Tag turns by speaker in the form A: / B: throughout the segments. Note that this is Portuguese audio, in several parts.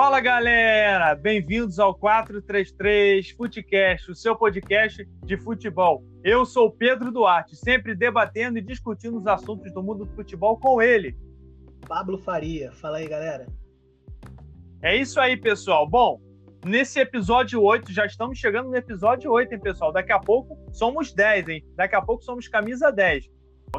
A: Fala galera, bem-vindos ao 433 Futecast, o seu podcast de futebol. Eu sou o Pedro Duarte, sempre debatendo e discutindo os assuntos do mundo do futebol com ele.
B: Pablo Faria, fala aí galera.
A: É isso aí, pessoal. Bom, nesse episódio 8, já estamos chegando no episódio 8, hein, pessoal? Daqui a pouco somos 10, hein? Daqui a pouco somos camisa 10.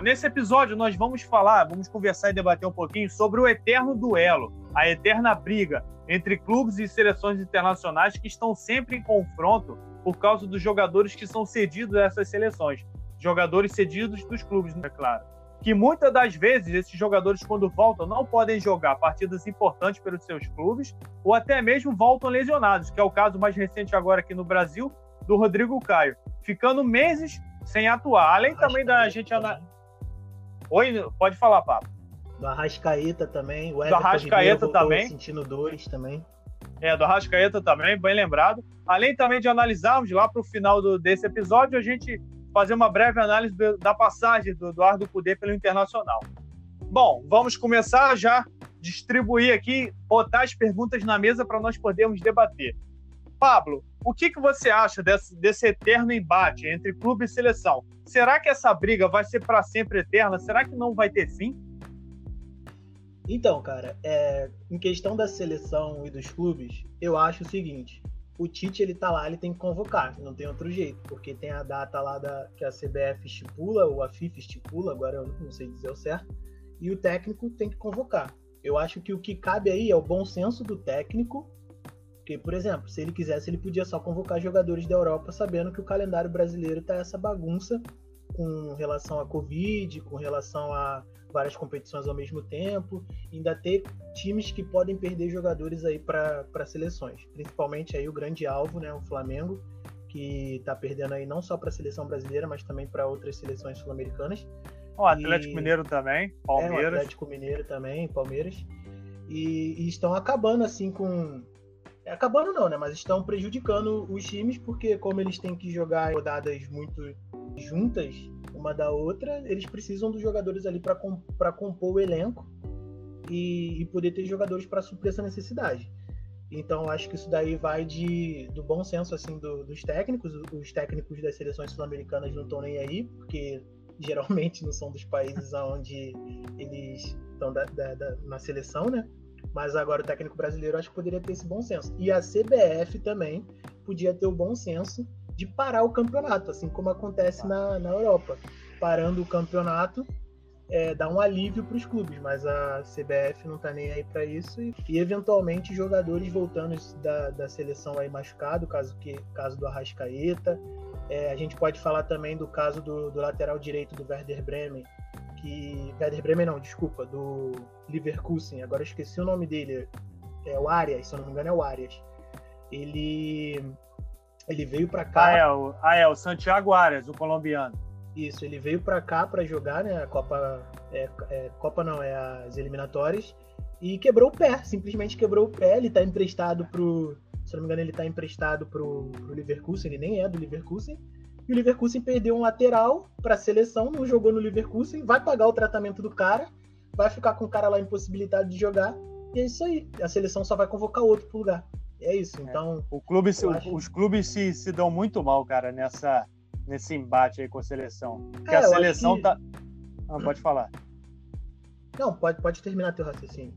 A: Nesse episódio, nós vamos falar, vamos conversar e debater um pouquinho sobre o eterno duelo, a eterna briga entre clubes e seleções internacionais que estão sempre em confronto por causa dos jogadores que são cedidos a essas seleções. Jogadores cedidos dos clubes, é claro. Que muitas das vezes esses jogadores, quando voltam, não podem jogar partidas importantes pelos seus clubes ou até mesmo voltam lesionados, que é o caso mais recente agora aqui no Brasil do Rodrigo Caio, ficando meses sem atuar. Além também da gente. Ana... Oi, pode falar, Pablo.
B: Do Arrascaeta também. O
A: do Arrascaeta também.
B: Sentindo dois também.
A: É, do Arrascaeta também, bem lembrado. Além também de analisarmos lá para o final do, desse episódio, a gente fazer uma breve análise do, da passagem do Eduardo Cudê pelo Internacional. Bom, vamos começar já distribuir aqui, botar as perguntas na mesa para nós podermos debater. Pablo, o que, que você acha desse, desse eterno embate entre clube e seleção? Será que essa briga vai ser para sempre eterna? Será que não vai ter fim?
B: Então, cara, é, em questão da seleção e dos clubes, eu acho o seguinte: o Tite ele tá lá, ele tem que convocar, não tem outro jeito, porque tem a data lá da, que a CBF estipula, ou a FIFA estipula, agora eu não sei dizer o certo, e o técnico tem que convocar. Eu acho que o que cabe aí é o bom senso do técnico, porque, por exemplo, se ele quisesse, ele podia só convocar jogadores da Europa, sabendo que o calendário brasileiro tá essa bagunça com relação à Covid, com relação a várias competições ao mesmo tempo, ainda ter times que podem perder jogadores aí para seleções, principalmente aí o grande alvo, né, o Flamengo, que está perdendo aí não só para a seleção brasileira, mas também para outras seleções sul-americanas.
A: O Atlético e... Mineiro também, Palmeiras. É, o
B: Atlético Mineiro também, Palmeiras. E, e estão acabando assim com é, acabando não, né? Mas estão prejudicando os times porque como eles têm que jogar rodadas muito juntas, uma da outra, eles precisam dos jogadores ali para compor o elenco e, e poder ter jogadores para suprir essa necessidade. Então acho que isso daí vai de, do bom senso assim do, dos técnicos. Os técnicos das seleções sul-americanas não estão nem aí, porque geralmente não são dos países onde eles estão da, da, da, na seleção, né? Mas agora o técnico brasileiro acho que poderia ter esse bom senso. E a CBF também podia ter o bom senso de parar o campeonato, assim como acontece na, na Europa. Parando o campeonato é, dá um alívio para os clubes, mas a CBF não está nem aí para isso e, e, eventualmente jogadores voltando da, da seleção aí machucado, caso que caso do Arrascaeta. É, a gente pode falar também do caso do, do, lateral direito do Werder Bremen, que Werder Bremen não, desculpa, do Leverkusen. Agora esqueci o nome dele. É o Arias, se eu não me engano é o Arias. Ele ele veio para cá.
A: Ah, é, o, ah, é, o Santiago Arias, o colombiano.
B: Isso, ele veio para cá para jogar, né? A Copa. É, é, Copa não, é as eliminatórias. E quebrou o pé, simplesmente quebrou o pé. Ele tá emprestado pro. Se não me engano, ele tá emprestado pro, pro Leverkusen, ele nem é do Leverkusen. E o Leverkusen perdeu um lateral para a seleção, não jogou no Leverkusen, vai pagar o tratamento do cara, vai ficar com o cara lá impossibilitado de jogar. E é isso aí. A seleção só vai convocar outro pro lugar. É isso, é. então.
A: O clube, acho... Os clubes se, se dão muito mal, cara, nessa, nesse embate aí com a seleção. Porque é, a seleção que... tá. Ah, pode falar.
B: Não, pode, pode terminar teu raciocínio.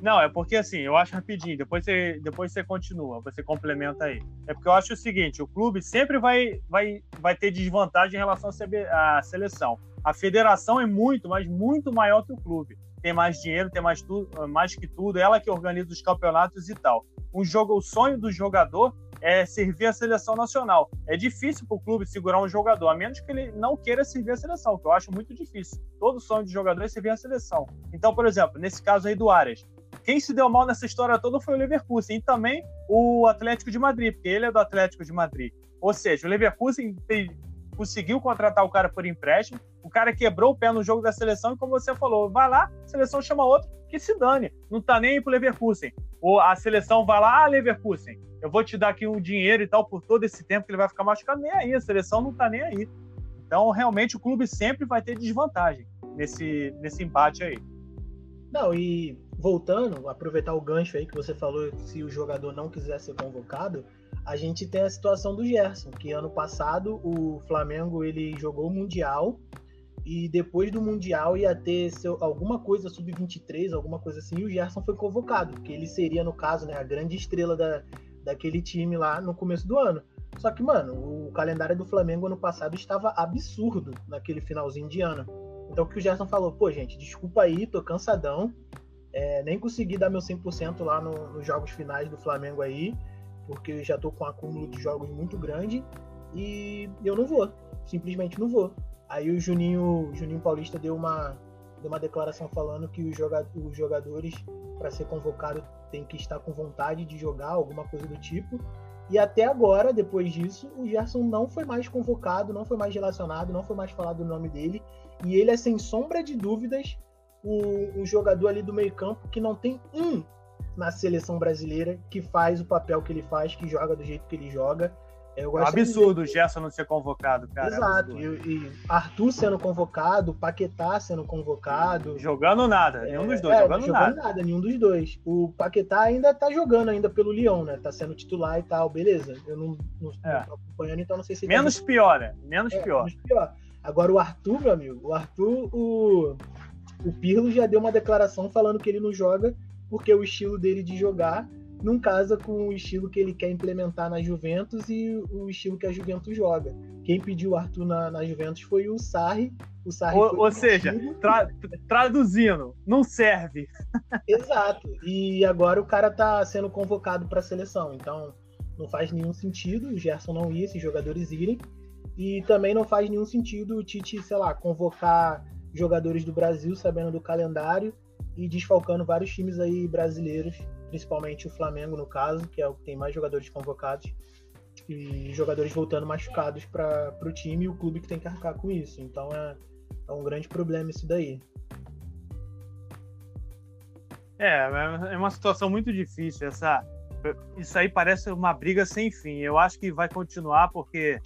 A: Não, é porque assim, eu acho rapidinho, depois você, depois você continua, você complementa aí. É porque eu acho o seguinte, o clube sempre vai, vai, vai ter desvantagem em relação à seleção. A federação é muito, mas muito maior que o clube. Tem mais dinheiro, tem mais, tudo, mais que tudo, ela que organiza os campeonatos e tal um jogo, o sonho do jogador é servir a seleção nacional. É difícil para o clube segurar um jogador, a menos que ele não queira servir a seleção, que eu acho muito difícil. Todo sonho de jogador é servir a seleção. Então, por exemplo, nesse caso aí do Arias, quem se deu mal nessa história toda foi o Leverkusen e também o Atlético de Madrid, porque ele é do Atlético de Madrid. Ou seja, o Leverkusen conseguiu contratar o cara por empréstimo, o cara quebrou o pé no jogo da seleção e, como você falou, vai lá, a seleção chama outro, que se dane, não tá nem aí pro Leverkusen. Ou a seleção vai lá, ah, Leverkusen, eu vou te dar aqui um dinheiro e tal por todo esse tempo que ele vai ficar machucado, nem aí, a seleção não tá nem aí. Então, realmente, o clube sempre vai ter desvantagem nesse, nesse embate aí.
B: Não, e voltando, aproveitar o gancho aí que você falou, se o jogador não quiser ser convocado, a gente tem a situação do Gerson, que ano passado o Flamengo ele jogou o Mundial e depois do Mundial ia ter seu, alguma coisa sub-23, alguma coisa assim, e o Gerson foi convocado, que ele seria, no caso, né, a grande estrela da, daquele time lá no começo do ano. Só que, mano, o calendário do Flamengo ano passado estava absurdo naquele finalzinho de ano. Então o que o Gerson falou, pô, gente, desculpa aí, tô cansadão, é, nem consegui dar meu 100% lá no, nos jogos finais do Flamengo aí, porque já tô com um acúmulo de jogos muito grande e eu não vou, simplesmente não vou. Aí o Juninho, Juninho Paulista deu uma, deu uma declaração falando que os, os jogadores, para ser convocado, tem que estar com vontade de jogar, alguma coisa do tipo. E até agora, depois disso, o Gerson não foi mais convocado, não foi mais relacionado, não foi mais falado o nome dele. E ele é, sem sombra de dúvidas, o, o jogador ali do meio-campo que não tem um na seleção brasileira que faz o papel que ele faz, que joga do jeito que ele joga.
A: É um absurdo o Gerson não ser convocado, cara.
B: Exato. É e, e, Arthur sendo convocado, Paquetá sendo convocado.
A: Jogando nada, nenhum dos dois. É, jogando,
B: jogando nada. nada. nenhum dos dois. O Paquetá ainda tá jogando ainda pelo Lyon, né? Tá sendo titular e tal, beleza. Eu não, não, é. não tô acompanhando, então não sei se.
A: Menos tá... pior, né? Menos é, pior. Menos pior.
B: Agora o Arthur, meu amigo, o Arthur, o, o Pirlo já deu uma declaração falando que ele não joga porque o estilo dele de jogar não casa com o estilo que ele quer implementar na Juventus e o estilo que a Juventus joga. Quem pediu o Arthur na, na Juventus foi o Sarri. O Sarri
A: ou, ou seja, tra traduzindo, não serve.
B: Exato. E agora o cara tá sendo convocado para a seleção. Então não faz nenhum sentido o Gerson não ir, esses jogadores irem. E também não faz nenhum sentido o Tite, sei lá, convocar jogadores do Brasil sabendo do calendário e desfalcando vários times aí brasileiros principalmente o Flamengo, no caso, que é o que tem mais jogadores convocados, e jogadores voltando machucados para o time e o clube que tem que arcar com isso. Então é, é um grande problema isso daí.
A: É, é uma situação muito difícil. Essa, isso aí parece uma briga sem fim. Eu acho que vai continuar porque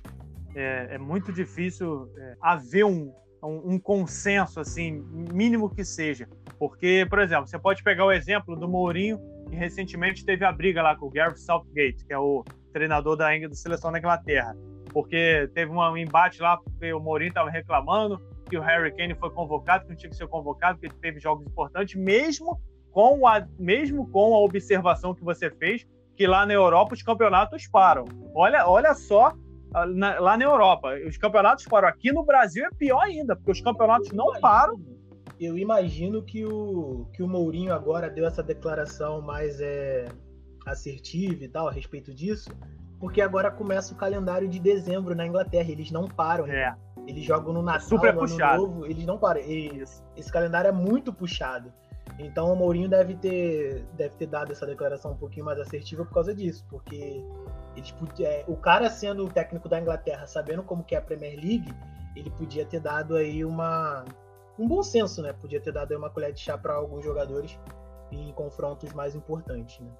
A: é, é muito difícil é, haver um, um, um, consenso, assim, mínimo que seja. Porque, por exemplo, você pode pegar o exemplo do Mourinho que recentemente teve a briga lá com o Gareth Southgate, que é o treinador da, da seleção da Inglaterra, porque teve um embate lá, porque o Mourinho estava reclamando que o Harry Kane foi convocado, que não tinha que ser convocado, porque teve jogos importantes, mesmo com a, mesmo com a observação que você fez, que lá na Europa os campeonatos param. Olha, olha só, na, lá na Europa, os campeonatos param. Aqui no Brasil é pior ainda, porque os campeonatos não param
B: eu imagino que o, que o Mourinho agora deu essa declaração mais é, assertiva e tal a respeito disso, porque agora começa o calendário de dezembro na Inglaterra. Eles não param.
A: É.
B: Eles jogam no Natal,
A: Super
B: no
A: puxado.
B: Novo, eles não param. E, esse calendário é muito puxado. Então o Mourinho deve ter, deve ter dado essa declaração um pouquinho mais assertiva por causa disso, porque eles, é, o cara sendo o técnico da Inglaterra, sabendo como que é a Premier League, ele podia ter dado aí uma um bom senso, né? Podia ter dado uma colher de chá para alguns jogadores em confrontos mais importantes, né?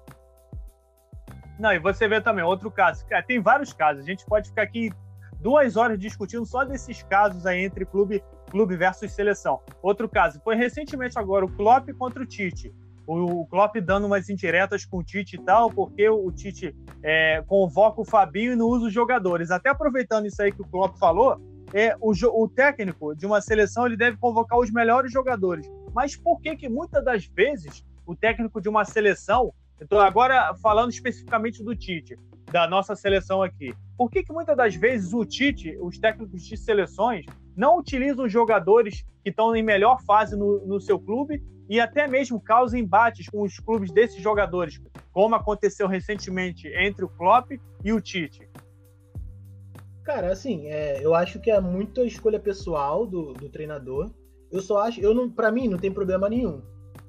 A: Não, e você vê também outro caso. Tem vários casos. A gente pode ficar aqui duas horas discutindo só desses casos aí entre clube, clube versus seleção. Outro caso foi recentemente agora o Klopp contra o Tite. O Klopp dando umas indiretas com o Tite e tal, porque o Tite é, convoca o Fabinho e não usa os jogadores. Até aproveitando isso aí que o Klopp falou, é, o, o, técnico de uma seleção ele deve convocar os melhores jogadores. Mas por que que muitas das vezes o técnico de uma seleção, estou agora falando especificamente do Tite, da nossa seleção aqui, por que que muitas das vezes o Tite, os técnicos de seleções, não utilizam jogadores que estão em melhor fase no, no seu clube e até mesmo causam embates com os clubes desses jogadores, como aconteceu recentemente entre o Klopp e o Tite?
B: Cara, assim, é, eu acho que é muito a escolha pessoal do, do treinador. Eu só acho, eu não, para mim não tem problema nenhum.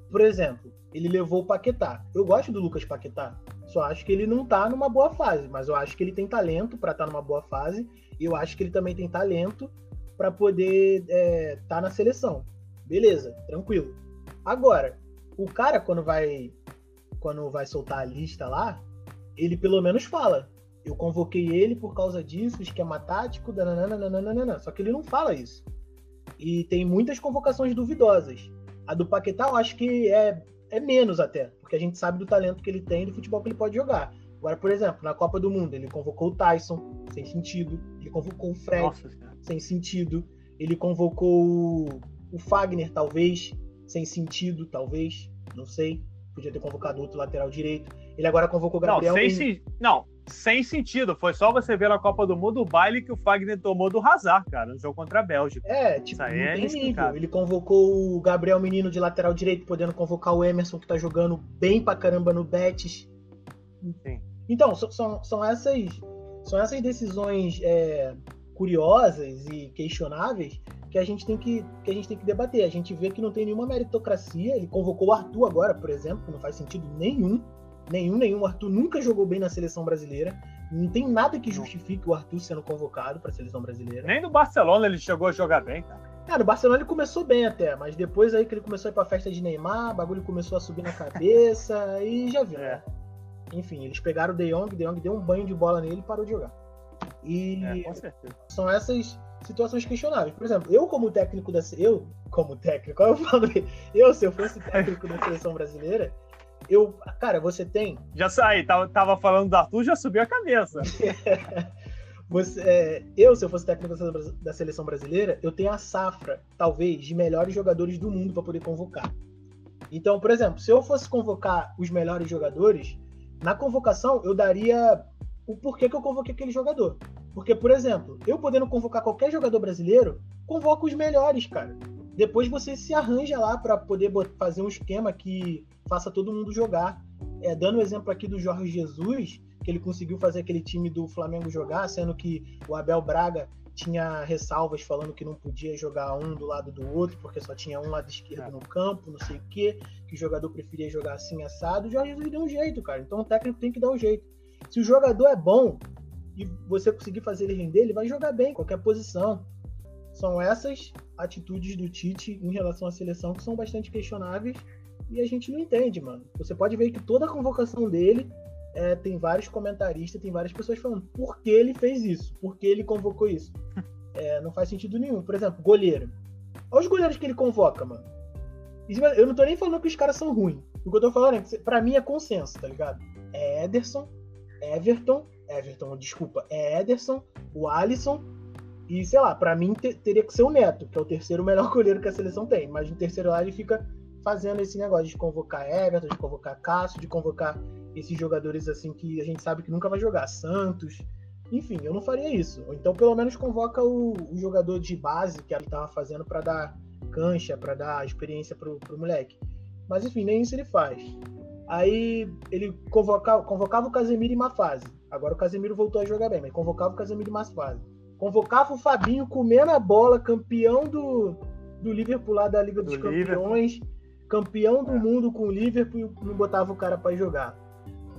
B: Por exemplo, ele levou o Paquetá. Eu gosto do Lucas Paquetá. Só acho que ele não tá numa boa fase, mas eu acho que ele tem talento para estar tá numa boa fase. E eu acho que ele também tem talento para poder estar é, tá na seleção. Beleza, tranquilo. Agora, o cara quando vai quando vai soltar a lista lá, ele pelo menos fala: eu convoquei ele por causa disso, esquema tático, dananana, só que ele não fala isso. E tem muitas convocações duvidosas. A do Paquetá eu acho que é é menos até, porque a gente sabe do talento que ele tem e do futebol que ele pode jogar. Agora, por exemplo, na Copa do Mundo, ele convocou o Tyson, sem sentido. Ele convocou o Fred, Nossa, sem sentido. Ele convocou o Fagner, talvez, sem sentido, talvez. Não sei. Podia ter convocado outro lateral direito. Ele agora convocou o Gabriel.
A: Não, sem, em... não, sem sentido. Foi só você ver na Copa do Mundo o baile que o Fagner tomou do Hazard, cara, no jogo contra a Bélgica.
B: É, tipo, Isso aí é nível. Ele convocou o Gabriel Menino de lateral direito, podendo convocar o Emerson, que tá jogando bem pra caramba no Betis. Sim. Então, são, são, essas, são essas decisões é, curiosas e questionáveis que a gente tem que, que a gente tem que debater. A gente vê que não tem nenhuma meritocracia. Ele convocou o Arthur agora, por exemplo, que não faz sentido nenhum. Nenhum, nenhum. O Arthur nunca jogou bem na seleção brasileira. Não tem nada que justifique o Arthur sendo convocado para a seleção brasileira.
A: Nem no Barcelona ele chegou a jogar bem, cara.
B: No Barcelona ele começou bem até, mas depois aí que ele começou a ir pra festa de Neymar, o bagulho começou a subir na cabeça e já viu, é. né? Enfim, eles pegaram o De Jong, De Jong deu um banho de bola nele e parou de jogar. E é, são essas situações questionáveis. Por exemplo, eu como técnico da eu como técnico, eu falei, eu se eu fosse técnico da seleção brasileira, eu, cara, você tem.
A: Já saí, tava, tava falando do Arthur, já subiu a cabeça.
B: você, é, eu, se eu fosse técnico da seleção brasileira, eu tenho a safra, talvez, de melhores jogadores do mundo para poder convocar. Então, por exemplo, se eu fosse convocar os melhores jogadores, na convocação eu daria o porquê que eu convoquei aquele jogador. Porque, por exemplo, eu podendo convocar qualquer jogador brasileiro, convoco os melhores, cara. Depois você se arranja lá para poder fazer um esquema que faça todo mundo jogar. É, dando o exemplo aqui do Jorge Jesus, que ele conseguiu fazer aquele time do Flamengo jogar, sendo que o Abel Braga tinha ressalvas falando que não podia jogar um do lado do outro, porque só tinha um lado esquerdo no campo, não sei o quê, que o jogador preferia jogar assim assado. O Jorge Jesus deu um jeito, cara. Então o técnico tem que dar um jeito. Se o jogador é bom e você conseguir fazer ele render, ele vai jogar bem, qualquer posição. São essas atitudes do Tite em relação à seleção que são bastante questionáveis e a gente não entende, mano. Você pode ver que toda a convocação dele é, tem vários comentaristas, tem várias pessoas falando por que ele fez isso, por que ele convocou isso. É, não faz sentido nenhum. Por exemplo, goleiro. Olha os goleiros que ele convoca, mano. Eu não tô nem falando que os caras são ruins. O que eu tô falando é que, pra mim, é consenso, tá ligado? É Ederson, Everton, Everton, desculpa, é Ederson, o Alisson e, sei lá, para mim teria que ser o Neto, que é o terceiro melhor goleiro que a seleção tem. Mas no terceiro lá ele fica fazendo esse negócio de convocar Everton, de convocar Cássio, de convocar esses jogadores assim que a gente sabe que nunca vai jogar, Santos. Enfim, eu não faria isso. Ou então pelo menos convoca o, o jogador de base que ele tava fazendo para dar cancha, para dar experiência pro, pro moleque. Mas enfim, nem isso ele faz. Aí ele convocava, convocava o Casemiro em má fase. Agora o Casemiro voltou a jogar bem, mas convocava o Casemiro em má fase. Convocava o Fabinho comendo a bola, campeão do, do Liverpool lá da Liga dos do Campeões, Liverpool. campeão do é. mundo com o Liverpool e não botava o cara para jogar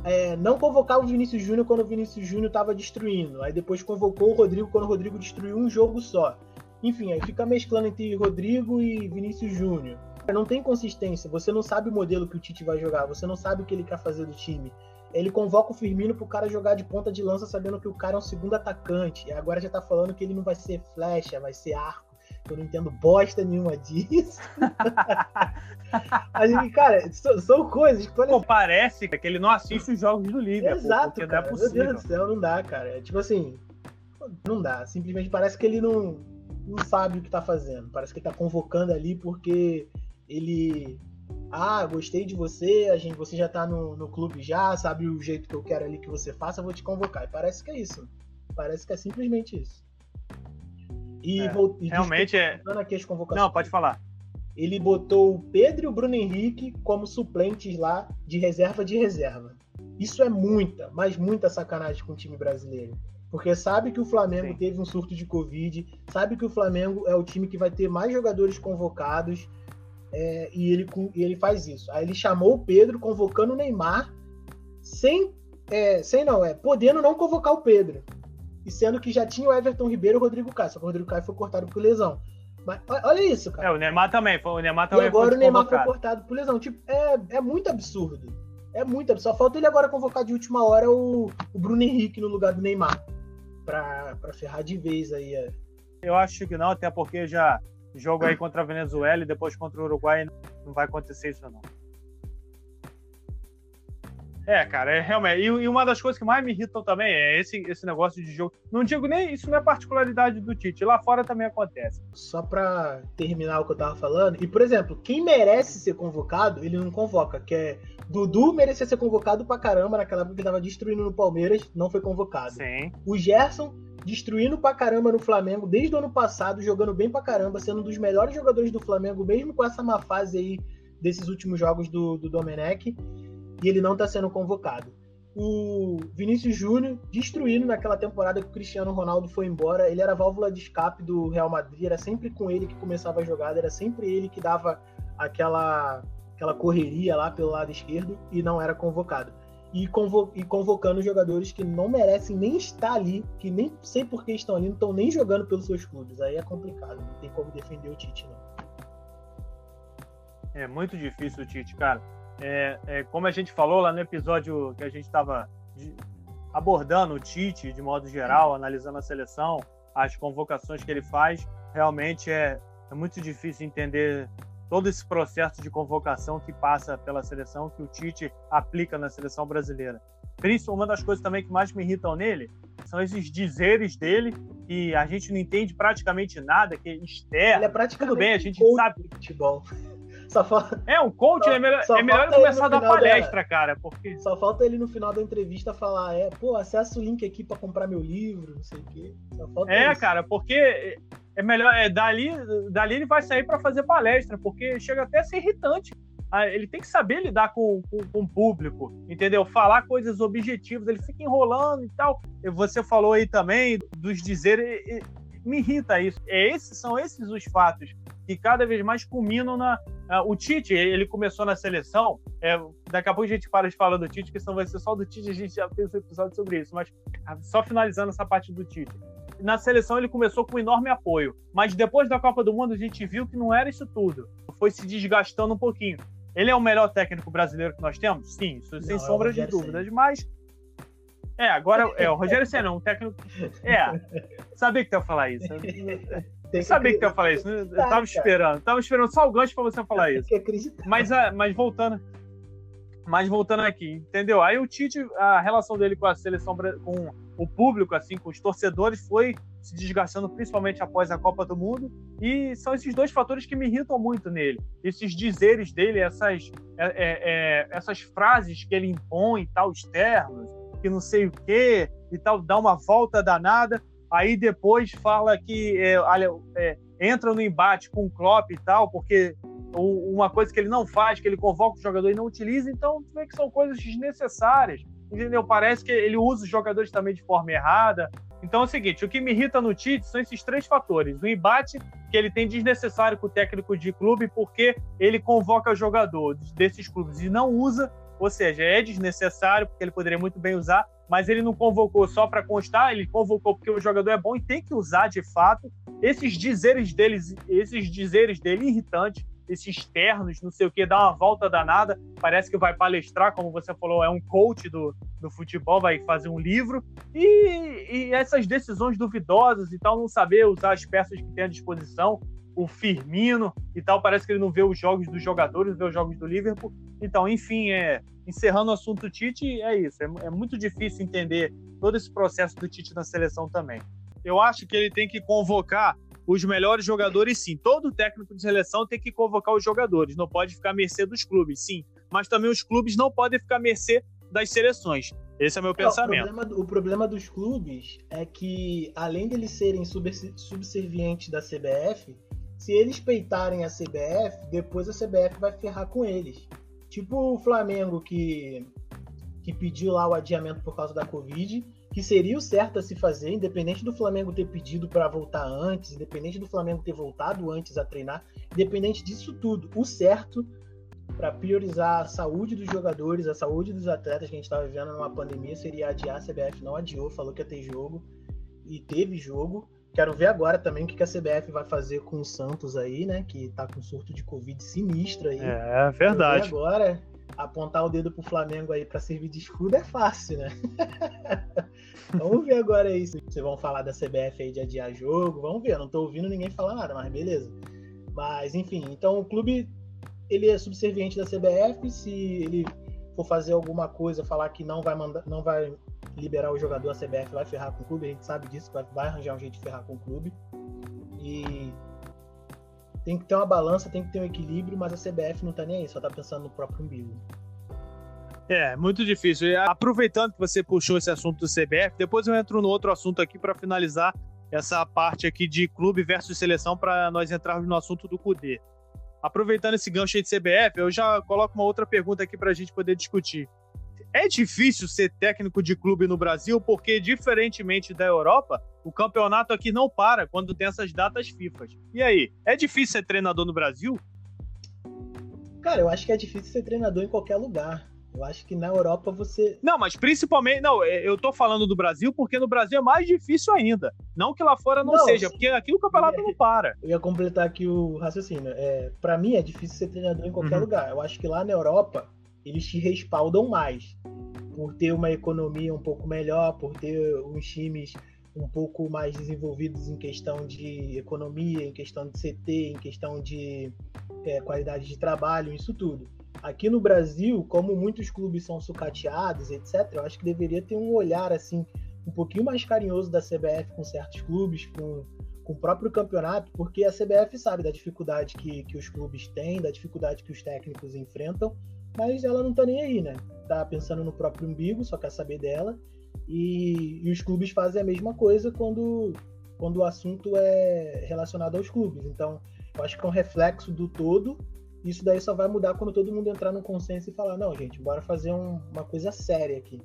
B: é, não convocava o Vinícius Júnior quando o Vinícius Júnior estava destruindo. Aí depois convocou o Rodrigo quando o Rodrigo destruiu um jogo só. Enfim, aí fica mesclando entre Rodrigo e Vinícius Júnior. Não tem consistência, você não sabe o modelo que o Tite vai jogar, você não sabe o que ele quer fazer do time. Ele convoca o Firmino pro cara jogar de ponta de lança sabendo que o cara é um segundo atacante. E agora já tá falando que ele não vai ser flecha, vai ser arco. Eu não entendo bosta nenhuma disso. a gente, cara, são, são coisas que.
A: Pô, parece que ele não assiste os jogos do Liverpool.
B: Exato, cara. Não é possível. Meu Deus do céu, não dá, cara. É, tipo assim, não dá. Simplesmente parece que ele não, não sabe o que tá fazendo. Parece que ele tá convocando ali porque ele. Ah, gostei de você, a gente, você já tá no, no clube já, sabe o jeito que eu quero ali que você faça, eu vou te convocar. E parece que é isso. Parece que é simplesmente isso.
A: E, é, vou, e realmente é.
B: Aqui as convocações.
A: Não, pode falar.
B: Ele botou o Pedro e o Bruno Henrique como suplentes lá de reserva de reserva. Isso é muita, mas muita sacanagem com o time brasileiro. Porque sabe que o Flamengo Sim. teve um surto de Covid, sabe que o Flamengo é o time que vai ter mais jogadores convocados, é, e, ele, e ele faz isso. Aí ele chamou o Pedro, convocando o Neymar, sem, é, sem não, é, podendo não convocar o Pedro e sendo que já tinha o Everton Ribeiro e o Rodrigo Caio, só que o Rodrigo Caio foi cortado por lesão. Mas olha isso, cara.
A: É, o Neymar também, foi, o Neymar também
B: E agora o Neymar foi cortado por lesão. Tipo, é, é muito absurdo. É muito absurdo. Só falta ele agora convocar de última hora o, o Bruno Henrique no lugar do Neymar. Pra, pra ferrar de vez aí. É.
A: Eu acho que não, até porque já jogo aí contra a Venezuela e depois contra o Uruguai não vai acontecer isso não. É, cara, é realmente. E, e, uma das coisas que mais me irritam também é esse, esse negócio de jogo. Não digo nem isso, não é particularidade do Tite. Lá fora também acontece.
B: Só pra terminar o que eu tava falando, e por exemplo, quem merece ser convocado, ele não convoca, que é. Dudu merecia ser convocado pra caramba naquela época que tava destruindo no Palmeiras, não foi convocado.
A: Sim.
B: O Gerson destruindo pra caramba no Flamengo desde o ano passado, jogando bem pra caramba, sendo um dos melhores jogadores do Flamengo, mesmo com essa má fase aí desses últimos jogos do, do Domenech e ele não está sendo convocado. O Vinícius Júnior destruindo naquela temporada que o Cristiano Ronaldo foi embora. Ele era a válvula de escape do Real Madrid, era sempre com ele que começava a jogada, era sempre ele que dava aquela, aquela correria lá pelo lado esquerdo e não era convocado. E, convo e convocando jogadores que não merecem nem estar ali, que nem sei por que estão ali, não estão nem jogando pelos seus clubes. Aí é complicado, não tem como defender o Tite, não.
A: É muito difícil o Tite, cara. É, é, como a gente falou lá no episódio que a gente estava abordando o Tite de modo geral, analisando a seleção, as convocações que ele faz, realmente é, é muito difícil entender todo esse processo de convocação que passa pela seleção, que o Tite aplica na seleção brasileira. Principalmente uma das coisas também que mais me irritam nele são esses dizeres dele que a gente não entende praticamente nada, que é externo. Ele é praticamente Tudo bem, a gente sabe.
B: Futebol.
A: Só falta... É, um coach só, é melhor, é melhor começar a dar palestra, da... cara. Porque...
B: Só falta ele no final da entrevista falar, é, pô, acessa o link aqui para comprar meu livro, não sei o quê.
A: é, isso. cara, porque é melhor, é, dali, dali ele vai sair para fazer palestra, porque chega até a ser irritante. Ah, ele tem que saber lidar com, com, com, o público, entendeu? Falar coisas objetivas, ele fica enrolando e tal. Você falou aí também dos dizeres, me irrita isso. É esses, são esses os fatos que cada vez mais culminam na. Uh, o Tite, ele começou na seleção. É, daqui a pouco a gente para de falar do Tite, que senão vai ser só do Tite, a gente já fez um episódio sobre isso. Mas uh, só finalizando essa parte do Tite. Na seleção ele começou com enorme apoio, mas depois da Copa do Mundo a gente viu que não era isso tudo. Foi se desgastando um pouquinho. Ele é o melhor técnico brasileiro que nós temos? Sim, isso sem não, é sombra de dúvidas, mas é, agora é o Rogério Senna, um técnico. É, sabia que tu ia falar isso. Tem que Sabia que tu ia falar isso, né? Eu tava esperando. Tava esperando só o gancho pra você falar isso. Mas, ah, mas voltando. Mas voltando aqui, entendeu? Aí o Tite, a relação dele com a seleção, com o público, assim, com os torcedores, foi se desgastando principalmente após a Copa do Mundo. E são esses dois fatores que me irritam muito nele. Esses dizeres dele, essas, é, é, é essas frases que ele impõe tal, externos, que não sei o quê, e tal, dá uma volta danada aí depois fala que é, é, entra no embate com o Klopp e tal, porque uma coisa que ele não faz, que ele convoca o jogador e não utiliza, então vê que são coisas desnecessárias, entendeu? Parece que ele usa os jogadores também de forma errada. Então é o seguinte, o que me irrita no Tite são esses três fatores. O embate que ele tem desnecessário com o técnico de clube, porque ele convoca jogadores desses clubes e não usa, ou seja, é desnecessário, porque ele poderia muito bem usar, mas ele não convocou só para constar, ele convocou porque o jogador é bom e tem que usar de fato. Esses dizeres deles, esses dizeres dele irritantes, esses ternos, não sei o que, dá uma volta danada, parece que vai palestrar, como você falou, é um coach do, do futebol, vai fazer um livro, e, e essas decisões duvidosas e tal, não saber usar as peças que tem à disposição, o Firmino e tal, parece que ele não vê os jogos dos jogadores, vê os jogos do Liverpool. Então, enfim, é, encerrando o assunto Tite, é isso. É, é muito difícil entender todo esse processo do Tite na seleção também. Eu acho que ele tem que convocar os melhores jogadores, sim. Todo técnico de seleção tem que convocar os jogadores, não pode ficar à mercê dos clubes, sim. Mas também os clubes não podem ficar à mercê das seleções. Esse é meu pensamento.
B: o, problema, o, problema, dos clubes é que, além deles serem subservientes da CBF, se eles peitarem a CBF, depois a CBF vai ferrar com eles. Tipo o Flamengo que, que pediu lá o adiamento por causa da Covid, que seria o certo a se fazer, independente do Flamengo ter pedido para voltar antes, independente do Flamengo ter voltado antes a treinar, independente disso tudo, o certo para priorizar a saúde dos jogadores, a saúde dos atletas que a gente estava vivendo numa pandemia seria adiar a CBF, não adiou, falou que ia ter jogo e teve jogo. Quero ver agora também o que a CBF vai fazer com o Santos aí, né? Que tá com surto de Covid sinistro aí.
A: É, verdade.
B: Quero ver agora apontar o dedo pro Flamengo aí para servir de escudo é fácil, né? vamos ver agora se vocês vão falar da CBF aí de adiar jogo. Vamos ver, não tô ouvindo ninguém falar nada, mas beleza. Mas enfim, então o clube ele é subserviente da CBF, se ele for fazer alguma coisa, falar que não vai mandar, não vai liberar o jogador, a CBF vai ferrar com o clube, a gente sabe disso, vai, vai arranjar um jeito de ferrar com o clube. E tem que ter uma balança, tem que ter um equilíbrio, mas a CBF não tá nem aí, só tá pensando no próprio umbigo.
A: É, muito difícil. E aproveitando que você puxou esse assunto do CBF, depois eu entro no outro assunto aqui para finalizar essa parte aqui de clube versus seleção para nós entrarmos no assunto do CUDE. Aproveitando esse gancho aí de CBF, eu já coloco uma outra pergunta aqui para a gente poder discutir. É difícil ser técnico de clube no Brasil porque, diferentemente da Europa, o campeonato aqui não para quando tem essas datas FIFA. E aí, é difícil ser treinador no Brasil?
B: Cara, eu acho que é difícil ser treinador em qualquer lugar. Eu acho que na Europa você.
A: Não, mas principalmente. Não, é, eu tô falando do Brasil porque no Brasil é mais difícil ainda. Não que lá fora não, não seja, porque aqui o campeonato não para.
B: Eu ia completar aqui o raciocínio. É, para mim é difícil ser treinador em qualquer uhum. lugar. Eu acho que lá na Europa eles te respaldam mais. Por ter uma economia um pouco melhor, por ter uns times um pouco mais desenvolvidos em questão de economia, em questão de CT, em questão de é, qualidade de trabalho, isso tudo. Aqui no Brasil, como muitos clubes são sucateados, etc., eu acho que deveria ter um olhar assim um pouquinho mais carinhoso da CBF com certos clubes, com, com o próprio campeonato, porque a CBF sabe da dificuldade que, que os clubes têm, da dificuldade que os técnicos enfrentam, mas ela não tá nem aí, né? Tá pensando no próprio umbigo, só quer saber dela. E, e os clubes fazem a mesma coisa quando, quando o assunto é relacionado aos clubes. Então, eu acho que é um reflexo do todo isso daí só vai mudar quando todo mundo entrar no consenso e falar, não, gente, bora fazer um, uma coisa séria aqui.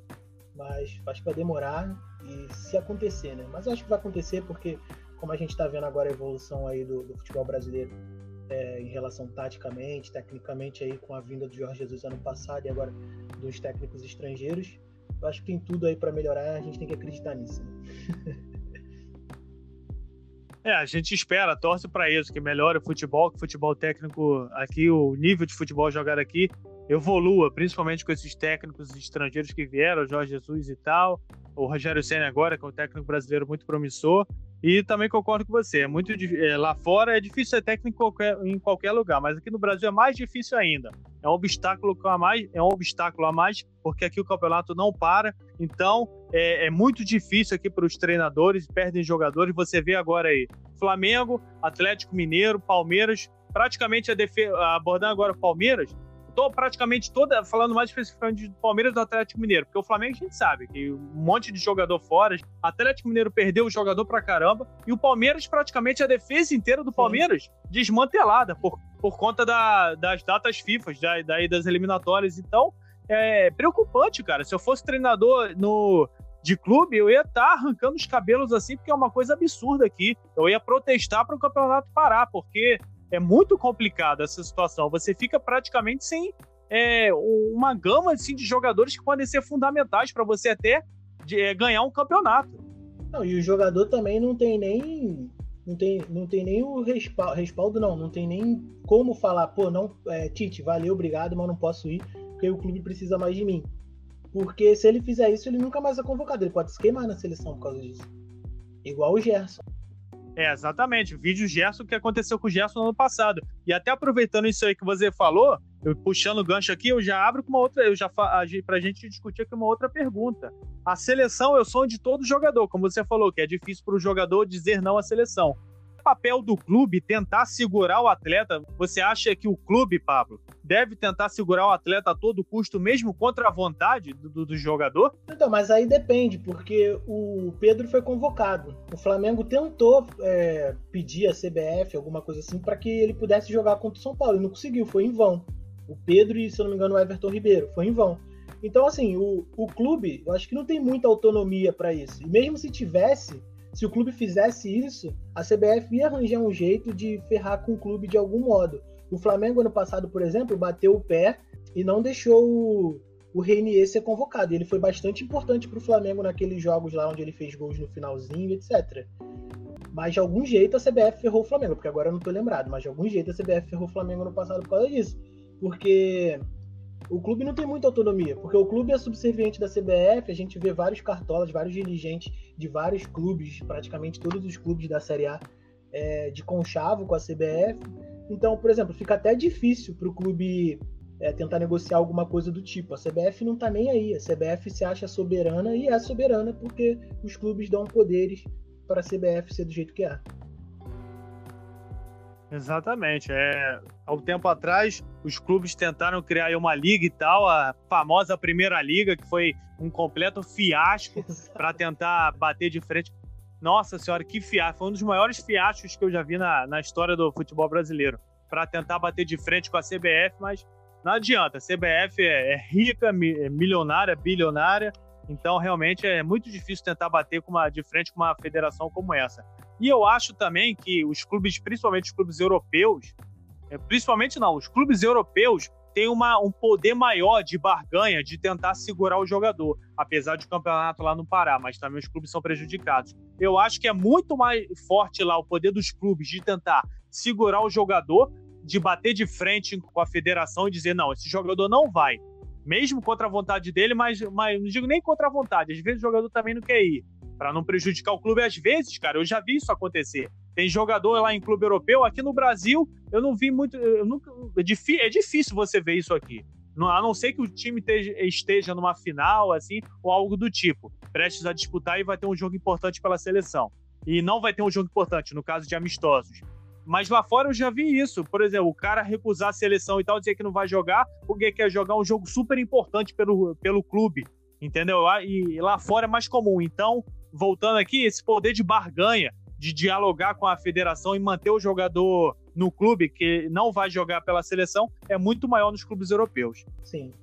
B: Mas acho que vai demorar e se acontecer, né? Mas acho que vai acontecer porque, como a gente está vendo agora a evolução aí do, do futebol brasileiro é, em relação taticamente, tecnicamente aí com a vinda do Jorge Jesus ano passado e agora dos técnicos estrangeiros, eu acho que tem tudo aí para melhorar, a gente tem que acreditar nisso. Né?
A: É, a gente espera, torce para isso, que melhore o futebol, que o futebol técnico aqui, o nível de futebol jogado aqui evolua, principalmente com esses técnicos estrangeiros que vieram, o Jorge Jesus e tal, o Rogério Senna agora, que é um técnico brasileiro muito promissor, e também concordo com você, é muito é, lá fora é difícil ser técnico em qualquer, em qualquer lugar, mas aqui no Brasil é mais difícil ainda. É um obstáculo a mais, é um obstáculo a mais, porque aqui o campeonato não para. Então é, é muito difícil aqui para os treinadores, perdem jogadores. Você vê agora aí Flamengo, Atlético Mineiro, Palmeiras, praticamente a defesa, abordando agora o Palmeiras, tô praticamente toda, falando mais especificamente do Palmeiras e do Atlético Mineiro, porque o Flamengo a gente sabe que um monte de jogador fora, Atlético Mineiro perdeu o jogador pra caramba, e o Palmeiras praticamente a defesa inteira do Palmeiras Sim. desmantelada por, por conta da, das datas FIFA, da, daí das eliminatórias. Então, é preocupante, cara. Se eu fosse treinador no, de clube, eu ia estar tá arrancando os cabelos assim, porque é uma coisa absurda aqui. Eu ia protestar para o campeonato parar, porque é muito complicado essa situação. Você fica praticamente sem é, uma gama assim, de jogadores que podem ser fundamentais para você até de, é, ganhar um campeonato.
B: Não, e o jogador também não tem nem não tem, não tem nem o respaldo, respaldo, não, não tem nem como falar, pô, não, é, Tite, valeu, obrigado, mas não posso ir, porque o clube precisa mais de mim. Porque se ele fizer isso, ele nunca mais é convocado, ele pode se queimar na seleção por causa disso. Igual o Gerson.
A: É, exatamente. Vídeo Gerson que aconteceu com o Gerson no ano passado. E até aproveitando isso aí que você falou, eu puxando o gancho aqui, eu já abro com uma outra, eu já pra gente discutir aqui uma outra pergunta. A seleção é o sonho de todo jogador, como você falou, que é difícil para o jogador dizer não à seleção papel do clube tentar segurar o atleta? Você acha que o clube, Pablo, deve tentar segurar o atleta a todo custo, mesmo contra a vontade do, do jogador?
B: Então, mas aí depende, porque o Pedro foi convocado. O Flamengo tentou é, pedir a CBF, alguma coisa assim, para que ele pudesse jogar contra o São Paulo. Ele não conseguiu, foi em vão. O Pedro e, se eu não me engano, o Everton Ribeiro, foi em vão. Então, assim, o, o clube, eu acho que não tem muita autonomia para isso. E mesmo se tivesse, se o clube fizesse isso, a CBF ia arranjar um jeito de ferrar com o clube de algum modo. O Flamengo, ano passado, por exemplo, bateu o pé e não deixou o, o Reinier ser convocado. Ele foi bastante importante para o Flamengo naqueles jogos lá onde ele fez gols no finalzinho, etc. Mas de algum jeito a CBF ferrou o Flamengo, porque agora eu não estou lembrado, mas de algum jeito a CBF ferrou o Flamengo no passado por causa disso. Porque o clube não tem muita autonomia, porque o clube é subserviente da CBF, a gente vê vários cartolas, vários dirigentes de vários clubes, praticamente todos os clubes da Série A, é, de conchavo com a CBF. Então, por exemplo, fica até difícil para o clube é, tentar negociar alguma coisa do tipo. A CBF não está nem aí. A CBF se acha soberana e é soberana porque os clubes dão poderes para a CBF ser do jeito que é.
A: Exatamente. É, há um tempo atrás, os clubes tentaram criar uma liga e tal, a famosa Primeira Liga, que foi um completo fiasco para tentar bater de frente. Nossa senhora, que fiasco! Foi um dos maiores fiascos que eu já vi na, na história do futebol brasileiro. Para tentar bater de frente com a CBF, mas não adianta. A CBF é, é rica, é milionária, bilionária, então realmente é muito difícil tentar bater uma, de frente com uma federação como essa. E eu acho também que os clubes, principalmente os clubes europeus, é, principalmente não, os clubes europeus têm uma, um poder maior de barganha, de tentar segurar o jogador, apesar de campeonato lá não parar, mas também os clubes são prejudicados. Eu acho que é muito mais forte lá o poder dos clubes de tentar segurar o jogador, de bater de frente com a federação e dizer: não, esse jogador não vai. Mesmo contra a vontade dele, mas, mas não digo nem contra a vontade, às vezes o jogador também não quer ir para não prejudicar o clube. Às vezes, cara, eu já vi isso acontecer. Tem jogador lá em clube europeu, aqui no Brasil, eu não vi muito. Nunca, é, é difícil você ver isso aqui. A não ser que o time esteja numa final, assim, ou algo do tipo, prestes a disputar e vai ter um jogo importante pela seleção. E não vai ter um jogo importante, no caso de amistosos. Mas lá fora eu já vi isso. Por exemplo, o cara recusar a seleção e tal, dizer que não vai jogar, porque quer jogar um jogo super importante pelo, pelo clube. Entendeu? E lá fora é mais comum. Então, voltando aqui, esse poder de barganha, de dialogar com a federação e manter o jogador no clube, que não vai jogar pela seleção, é muito maior nos clubes europeus.
B: Sim.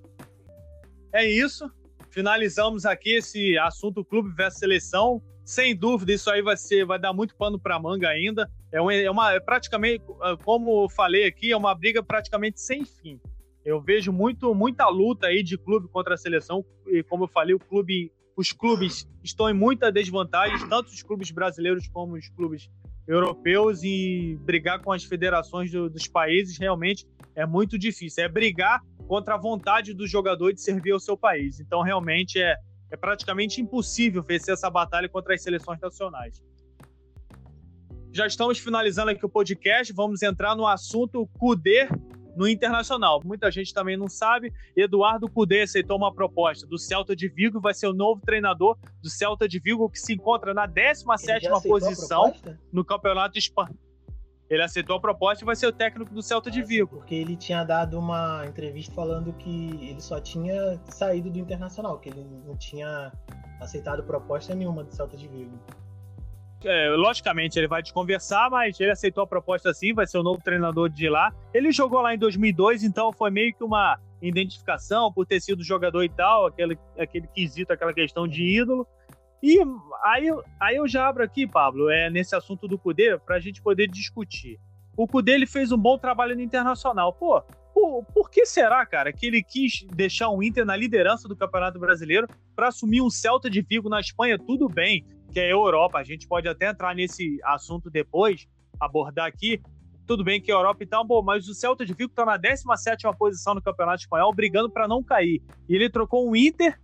A: É isso. Finalizamos aqui esse assunto clube versus seleção. Sem dúvida, isso aí vai ser, vai dar muito pano para manga ainda. É uma, é uma é praticamente, como eu falei aqui, é uma briga praticamente sem fim. Eu vejo muito, muita luta aí de clube contra a seleção e como eu falei, o clube os clubes estão em muita desvantagem, tanto os clubes brasileiros como os clubes europeus, e brigar com as federações do, dos países realmente é muito difícil. É brigar contra a vontade do jogador de servir ao seu país. Então, realmente, é, é praticamente impossível vencer essa batalha contra as seleções nacionais. Já estamos finalizando aqui o podcast, vamos entrar no assunto CUDE no Internacional. Muita gente também não sabe. Eduardo Cudê aceitou uma proposta do Celta de Vigo, vai ser o novo treinador do Celta de Vigo, que se encontra na 17 posição no Campeonato Espanhol. Ele aceitou a proposta e vai ser o técnico do Celta de Vigo.
B: Porque ele tinha dado uma entrevista falando que ele só tinha saído do Internacional, que ele não tinha aceitado proposta nenhuma do Celta de Vigo.
A: É, logicamente, ele vai te conversar, mas ele aceitou a proposta sim, vai ser o novo treinador de lá. Ele jogou lá em 2002, então foi meio que uma identificação por ter sido jogador e tal, aquele, aquele quesito, aquela questão de ídolo. E aí, aí eu já abro aqui, Pablo, é, nesse assunto do Cudê, para a gente poder discutir. O Cudê ele fez um bom trabalho no Internacional. Pô, por, por, que será, cara, que ele quis deixar o Inter na liderança do Campeonato Brasileiro para assumir um Celta de Vigo na Espanha? Tudo bem, que é a Europa. A gente pode até entrar nesse assunto depois, abordar aqui. Tudo bem que a Europa e tal, bom, mas o Celta de Vigo está na 17 posição no Campeonato Espanhol, brigando para não cair. E ele trocou o Inter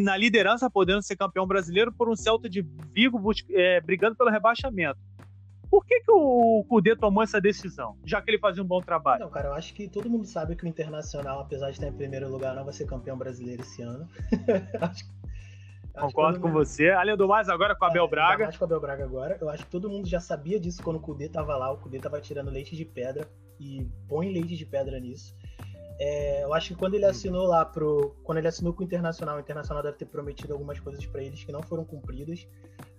A: na liderança, podendo ser campeão brasileiro, por um Celta de Vigo é, brigando pelo rebaixamento. Por que, que o Cudê tomou essa decisão, já que ele fazia um bom trabalho?
B: Não, cara, eu acho que todo mundo sabe que o Internacional, apesar de estar em primeiro lugar, não vai ser campeão brasileiro esse ano.
A: acho que Concordo com você. Além do mais, agora com a Abel é, Braga.
B: Mais com a Abel Braga agora. Eu acho que todo mundo já sabia disso quando o Kudê tava lá. O Kudê tava tirando leite de pedra e põe leite de pedra nisso. É, eu acho que quando ele assinou lá pro. Quando ele assinou com o Internacional, o Internacional deve ter prometido algumas coisas para eles que não foram cumpridas.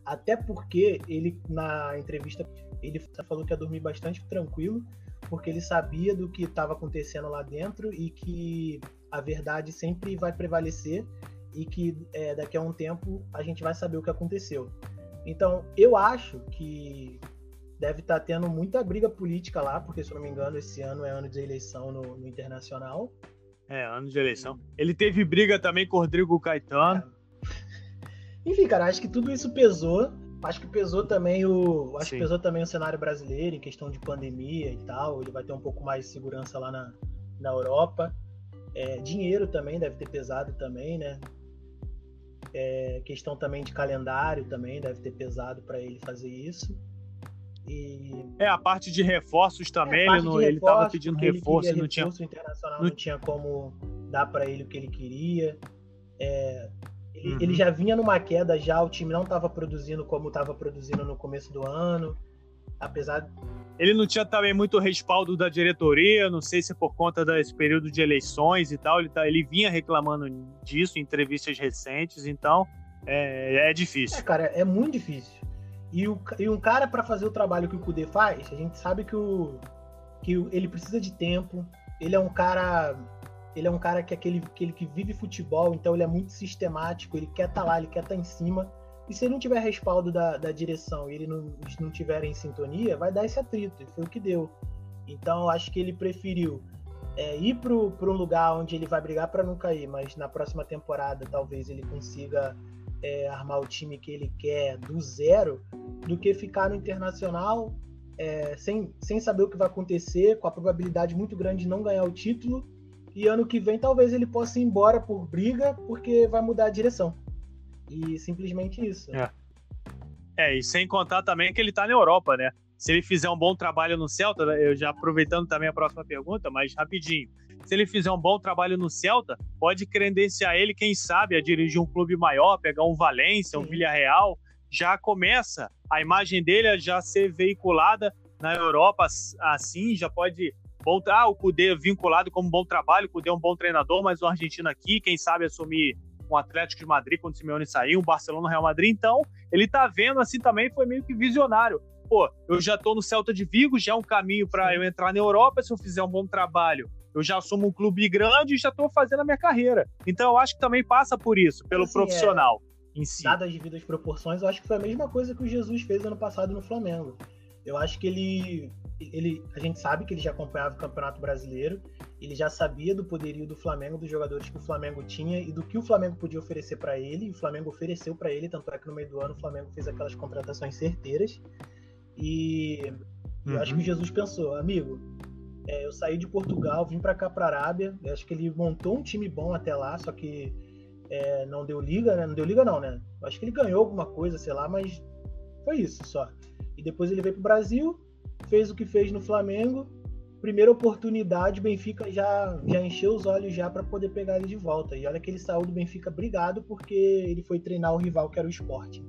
B: Até porque ele, na entrevista, ele falou que ia dormir bastante tranquilo, porque ele sabia do que estava acontecendo lá dentro e que a verdade sempre vai prevalecer e que é, daqui a um tempo a gente vai saber o que aconteceu. Então, eu acho que deve estar tá tendo muita briga política lá, porque, se eu não me engano, esse ano é ano de eleição no, no Internacional.
A: É, ano de eleição. Ele teve briga também com o Rodrigo Caetano. É.
B: Enfim, cara, acho que tudo isso pesou. Acho que pesou também o. Acho Sim. que pesou também o cenário brasileiro em questão de pandemia e tal. Ele vai ter um pouco mais de segurança lá na, na Europa. É, dinheiro também deve ter pesado também, né? É, questão também de calendário também deve ter pesado para ele fazer isso.
A: E... É, a parte de reforços também, é, ele, não, ele tava pedindo reforço,
B: não
A: tinha.
B: internacional não... não tinha como dar para ele o que ele queria. É, ele, uhum. ele, já vinha numa queda, já o time não estava produzindo como estava produzindo no começo do ano. Apesar.
A: Ele não tinha também muito respaldo da diretoria, não sei se por conta desse período de eleições e tal. Ele, tá, ele vinha reclamando disso em entrevistas recentes, então é, é difícil.
B: É, cara, é muito difícil. E, o, e um cara, para fazer o trabalho que o Kudê faz, a gente sabe que, o, que o, ele precisa de tempo. Ele é um cara. Ele é um cara que é aquele, aquele que vive futebol, então ele é muito sistemático, ele quer estar tá lá, ele quer estar tá em cima. E se ele não tiver respaldo da, da direção e ele não, não tiver em sintonia, vai dar esse atrito. E foi o que deu. Então acho que ele preferiu é, ir para um lugar onde ele vai brigar para não cair, mas na próxima temporada talvez ele consiga é, armar o time que ele quer do zero, do que ficar no internacional é, sem, sem saber o que vai acontecer, com a probabilidade muito grande de não ganhar o título. E ano que vem talvez ele possa ir embora por briga, porque vai mudar a direção. E simplesmente isso.
A: É. é, e sem contar também que ele tá na Europa, né? Se ele fizer um bom trabalho no Celta, eu já aproveitando também a próxima pergunta, mas rapidinho se ele fizer um bom trabalho no Celta, pode credenciar ele, quem sabe, a dirigir um clube maior, pegar um Valência, um Villarreal, já começa a imagem dele a já ser veiculada na Europa assim, já pode ah, o Cudê vinculado como bom trabalho, o Cudê é um bom treinador, mas o argentino aqui, quem sabe assumir um Atlético de Madrid quando o Simeone saiu, um Barcelona, Real Madrid, então ele tá vendo assim também, foi meio que visionário. Pô, eu já tô no Celta de Vigo, já é um caminho para eu entrar na Europa, se eu fizer um bom trabalho, eu já assumo um clube grande e já estou fazendo a minha carreira. Então eu acho que também passa por isso, pelo assim, profissional
B: é, em si. Dadas as devidas proporções, eu acho que foi a mesma coisa que o Jesus fez ano passado no Flamengo. Eu acho que ele, ele, a gente sabe que ele já acompanhava o Campeonato Brasileiro, ele já sabia do poderio do Flamengo, dos jogadores que o Flamengo tinha e do que o Flamengo podia oferecer para ele. E o Flamengo ofereceu para ele, tanto é que no meio do ano o Flamengo fez aquelas contratações certeiras. E uhum. eu acho que o uhum. Jesus pensou, amigo, é, eu saí de Portugal, vim para cá, para Arábia. Eu acho que ele montou um time bom até lá, só que é, não deu liga, né? Não deu liga, não, né? Eu acho que ele ganhou alguma coisa, sei lá, mas foi isso só. E depois ele veio pro Brasil, fez o que fez no Flamengo. Primeira oportunidade, o Benfica já, já encheu os olhos já para poder pegar ele de volta. E olha que ele saiu do Benfica brigado porque ele foi treinar o rival que era o Sport.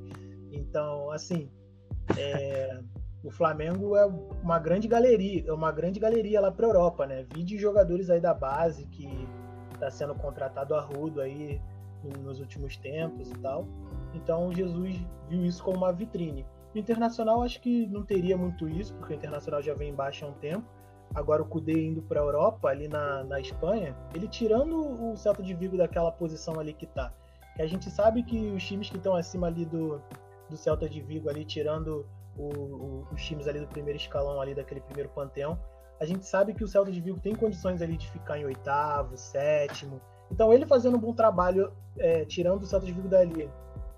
B: Então, assim, é, o Flamengo é uma grande galeria, é uma grande galeria lá para Europa, né? Vi de jogadores aí da base que está sendo contratado a rudo aí nos últimos tempos e tal. Então o Jesus viu isso como uma vitrine. Internacional acho que não teria muito isso, porque o Internacional já vem embaixo há um tempo. Agora o Cudê indo para a Europa, ali na, na Espanha, ele tirando o Celta de Vigo daquela posição ali que tá. Que a gente sabe que os times que estão acima ali do, do Celta de Vigo ali, tirando o, o, os times ali do primeiro escalão ali daquele primeiro panteão, a gente sabe que o Celta de Vigo tem condições ali de ficar em oitavo, sétimo. Então ele fazendo um bom trabalho, é, tirando o Celta de Vigo dali.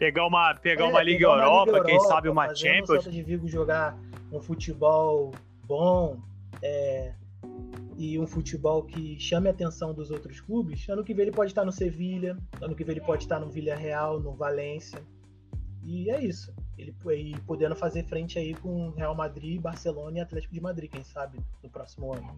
A: Pegar uma, pegar é, uma, Liga, pegar uma Europa, Liga Europa, quem sabe uma Champions. O
B: Celta de Vigo jogar um futebol bom é, e um futebol que chame a atenção dos outros clubes. Ano que vem ele pode estar no Sevilha, ano que vem ele pode estar no Villarreal, no Valência. E é isso ele e podendo fazer frente aí com Real Madrid, Barcelona e Atlético de Madrid, quem sabe, no próximo ano.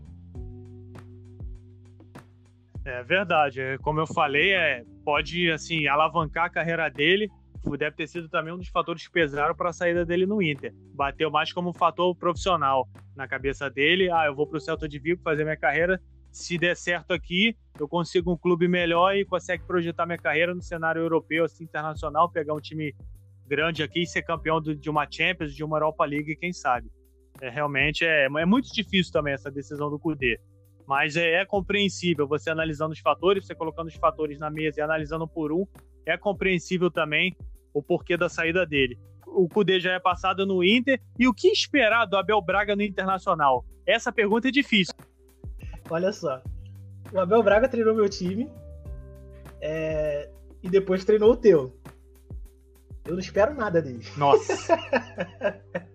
A: É verdade, é, como eu falei, é, pode assim alavancar a carreira dele. Deve ter sido também um dos fatores que pesaram para a saída dele no Inter. Bateu mais como um fator profissional na cabeça dele. Ah, eu vou para o Celta de Vigo fazer minha carreira. Se der certo aqui, eu consigo um clube melhor e consegue projetar minha carreira no cenário europeu, assim, internacional, pegar um time grande aqui e ser campeão de uma Champions, de uma Europa League, quem sabe. É, realmente é, é muito difícil também essa decisão do Cudê. Mas é, é, compreensível você analisando os fatores, você colocando os fatores na mesa e analisando por um, é compreensível também o porquê da saída dele. O Cudê já é passado no Inter. E o que esperar do Abel Braga no Internacional? Essa pergunta é difícil.
B: Olha só. O Abel Braga treinou meu time é, e depois treinou o teu. Eu não espero nada dele.
A: Nossa.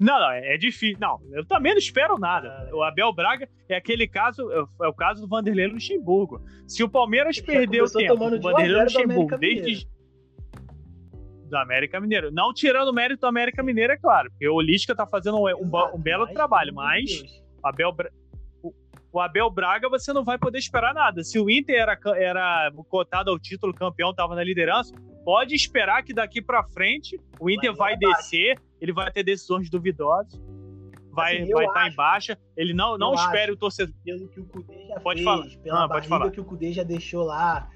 A: Não, não, é, é difícil. Não, eu também não espero nada. O Abel Braga é aquele caso, é, é o caso do Vanderlei Luxemburgo. Se o Palmeiras perdeu o tempo, o Vanderlei Luxemburgo, desde do América Mineiro. Não tirando o mérito do América Mineiro, é claro, porque o Lisca tá fazendo um, um, um belo mas, trabalho, mas o Abel, o, o Abel Braga você não vai poder esperar nada. Se o Inter era, era cotado ao título campeão, tava na liderança, pode esperar que daqui para frente o Inter vai, vai descer, ele vai ter decisões duvidosas vai assim, vai estar tá em baixa. Ele não, não espere o torcedor.
B: Pelo que o Cudê já pode fez, falar. pela ah, pode falar. que o Cudê já deixou lá,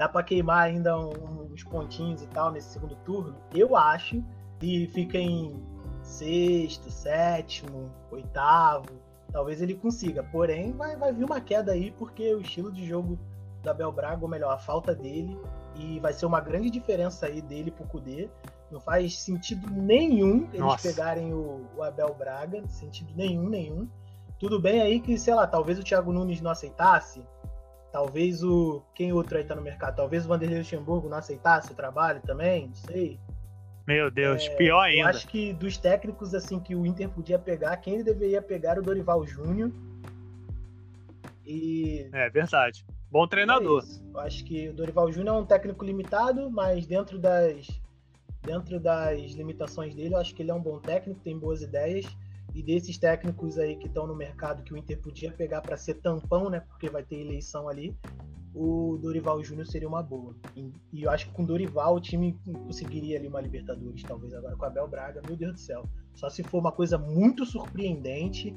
B: dá para queimar ainda uns pontinhos e tal nesse segundo turno. Eu acho que fica em sexto, sétimo, oitavo, talvez ele consiga. Porém, vai, vai vir uma queda aí, porque o estilo de jogo da Bel Braga, ou melhor, a falta dele, e vai ser uma grande diferença aí dele pro Cudê. Não faz sentido nenhum eles Nossa. pegarem o, o, Abel Braga, sentido nenhum, nenhum. Tudo bem aí que, sei lá, talvez o Thiago Nunes não aceitasse, talvez o. Quem outro aí tá no mercado? Talvez o Vanderlei Luxemburgo não aceitasse o trabalho também, não sei.
A: Meu Deus, é, pior ainda. Eu
B: acho que dos técnicos assim que o Inter podia pegar, quem ele deveria pegar era o Dorival Júnior.
A: E. É verdade. Bom treinador.
B: É eu acho que o Dorival Júnior é um técnico limitado, mas dentro das dentro das limitações dele, eu acho que ele é um bom técnico, tem boas ideias. E desses técnicos aí que estão no mercado que o Inter podia pegar para ser tampão, né? Porque vai ter eleição ali, o Dorival Júnior seria uma boa. E, e, eu acho que com Dorival o time conseguiria ali uma Libertadores, talvez agora com Abel Braga, meu Deus do céu. Só se for uma coisa muito surpreendente,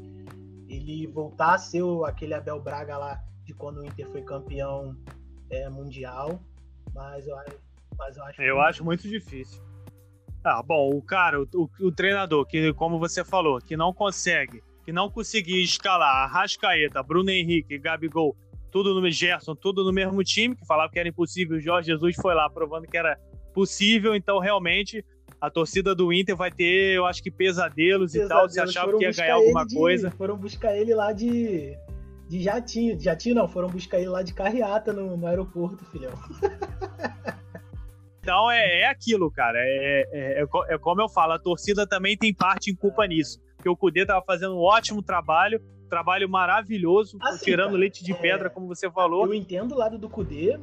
B: ele voltar a ser o, aquele Abel Braga lá de quando o Inter foi campeão é, mundial. Mas eu, mas eu acho.
A: Eu acho muito difícil. Ah, bom, o cara, o, o, o, treinador, que, como você falou, que não consegue, que não conseguiu escalar Arrascaeta, Bruno Henrique, Gabigol, tudo no Gerson, tudo no mesmo time, que falava que era impossível, o Jorge Jesus foi lá provando que era possível, então realmente a torcida do Inter vai ter, eu acho que pesadelos, pesadelos e tal, se achava que ia ganhar alguma
B: de,
A: coisa.
B: Foram buscar ele lá de, de jatinho, jatinho não, foram buscar ele lá de carreata no, no aeroporto, filhão.
A: Então é, é aquilo, cara. É, é, é, é, como eu falo, a torcida também tem parte em culpa nisso. Porque o Cudê tava fazendo um ótimo trabalho, trabalho maravilhoso, assim, tirando cara, leite de pedra, como você falou.
B: Eu entendo o lado do Cudê,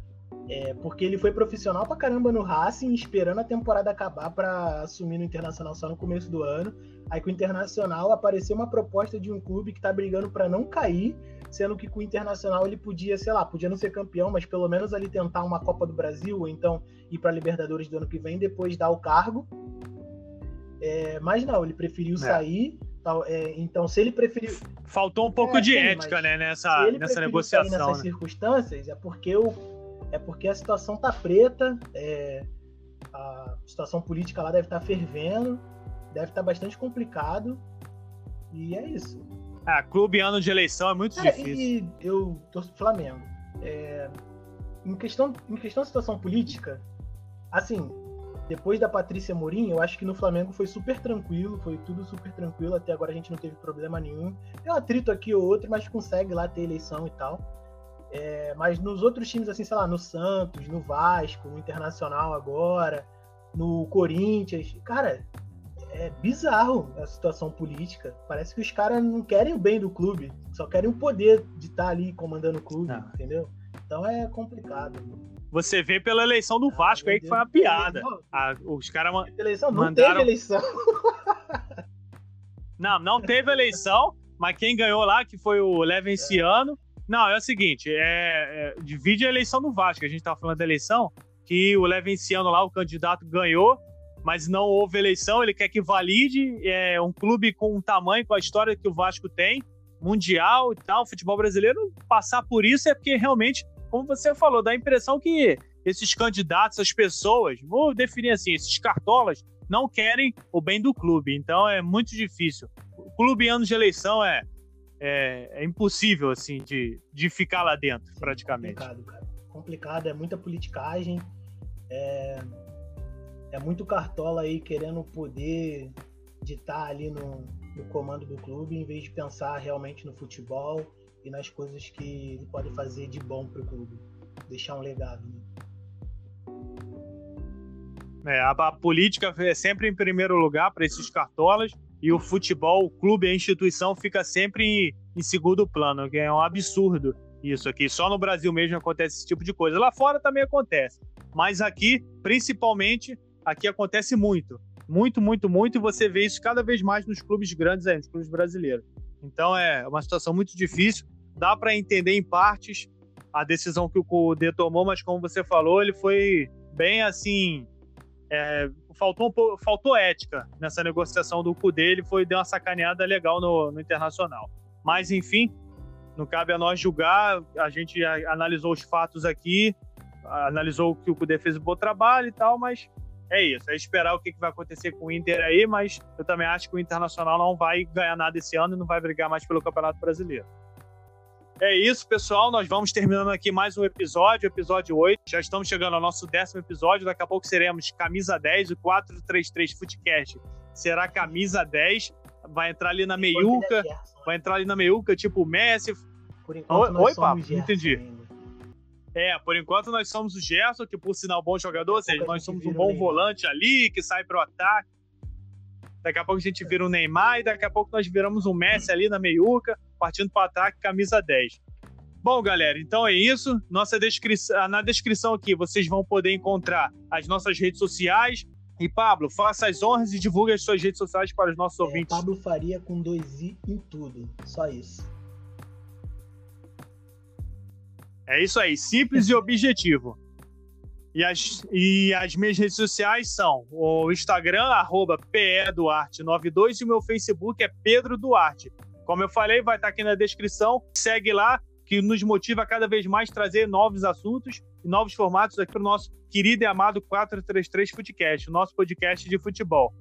B: é, porque ele foi profissional pra caramba no Racing, esperando a temporada acabar para assumir no Internacional só no começo do ano. Aí com o Internacional apareceu uma proposta de um clube que tá brigando para não cair sendo que com o Internacional ele podia, sei lá, podia não ser campeão, mas pelo menos ali tentar uma Copa do Brasil, ou então ir para Libertadores do ano que vem, depois dar o cargo. É, mas não, ele preferiu é. sair. Tal, é, então, se ele preferiu.
A: Faltou um pouco é, de sim, ética, né, nessa, nessa negociação.
B: nessas
A: né?
B: circunstâncias, é porque, o, é porque a situação tá preta, é, a situação política lá deve estar tá fervendo, deve estar tá bastante complicado. E é isso.
A: Ah, clube ano de eleição é muito é, difícil.
B: E eu torço pro Flamengo. É, em, questão, em questão da situação política, assim, depois da Patrícia Morim, eu acho que no Flamengo foi super tranquilo, foi tudo super tranquilo, até agora a gente não teve problema nenhum. Tem um atrito aqui ou outro, mas consegue lá ter eleição e tal. É, mas nos outros times, assim, sei lá, no Santos, no Vasco, no Internacional agora, no Corinthians, cara, é bizarro a situação política. Parece que os caras não querem o bem do clube, só querem o poder de estar tá ali comandando o clube, não. entendeu? Então é complicado.
A: Você vê pela eleição do ah, Vasco aí que foi uma piada. Ah, os caras
B: eleição não mandaram... teve eleição.
A: não, não teve eleição, mas quem ganhou lá, que foi o Levenciano. É. Não, é o seguinte, é, é, divide a eleição do Vasco. A gente tava falando da eleição, que o Levenciano lá, o candidato, ganhou mas não houve eleição. Ele quer que valide é, um clube com um tamanho, com a história que o Vasco tem, mundial e tal, futebol brasileiro, passar por isso é porque realmente, como você falou, dá a impressão que esses candidatos, as pessoas, vou definir assim, esses cartolas, não querem o bem do clube. Então é muito difícil. O clube em anos de eleição é, é, é impossível, assim, de, de ficar lá dentro, Sim, praticamente.
B: Complicado, cara. Complicado, é muita politicagem. É, é muito cartola aí querendo poder de estar ali no, no comando do clube, em vez de pensar realmente no futebol e nas coisas que ele pode fazer de bom para o clube, deixar um legado. Né?
A: É, a, a, política é sempre em primeiro lugar para esses cartolas e o futebol, o clube, a instituição fica sempre em, em segundo plano, que é um absurdo isso aqui. Só no Brasil mesmo acontece esse tipo de coisa. Lá fora também acontece, mas aqui, principalmente, aqui acontece muito. Muito, muito, muito, e você vê isso cada vez mais nos clubes grandes aí, nos clubes brasileiros. Então é uma situação muito difícil. Dá para entender em partes a decisão que o Kudê tomou, mas como você falou, ele foi bem assim. É, faltou, um pouco, faltou ética nessa negociação do Kudê, ele foi deu uma sacaneada legal no, no Internacional. Mas enfim, não cabe a nós julgar. A gente analisou os fatos aqui, analisou que o Kudê fez um bom trabalho e tal, mas é isso. É esperar o que vai acontecer com o Inter aí, mas eu também acho que o Internacional não vai ganhar nada esse ano e não vai brigar mais pelo Campeonato Brasileiro. É isso, pessoal. Nós vamos terminando aqui mais um episódio, episódio 8. Já estamos chegando ao nosso décimo episódio. Daqui a pouco seremos camisa 10, o 433 Footcast será camisa 10. Vai entrar ali na meiuca, vai entrar ali na meiuca, tipo Messi.
B: Por enquanto, Oi, Pablo,
A: entendi. Ainda. É, por enquanto nós somos o Gerson, que por sinal bom jogador, ou seja, nós somos um bom volante ali, que sai pro ataque. Daqui a pouco a gente vira um Neymar e daqui a pouco nós viramos um Messi ali na meiuca, partindo para ataque, camisa 10. Bom, galera, então é isso. Nossa descrição, na descrição aqui vocês vão poder encontrar as nossas redes sociais. E Pablo, faça as honras e divulgue as suas redes sociais para os nossos é, ouvintes.
B: Pablo Faria com dois i em tudo, só isso.
A: É isso aí, simples e objetivo. E as, e as minhas redes sociais são o Instagram, arroba PEDuarte92 e o meu Facebook é Pedro Duarte. Como eu falei, vai estar aqui na descrição. Segue lá, que nos motiva a cada vez mais trazer novos assuntos e novos formatos aqui para o nosso querido e amado 433 Footcast, o nosso podcast de futebol.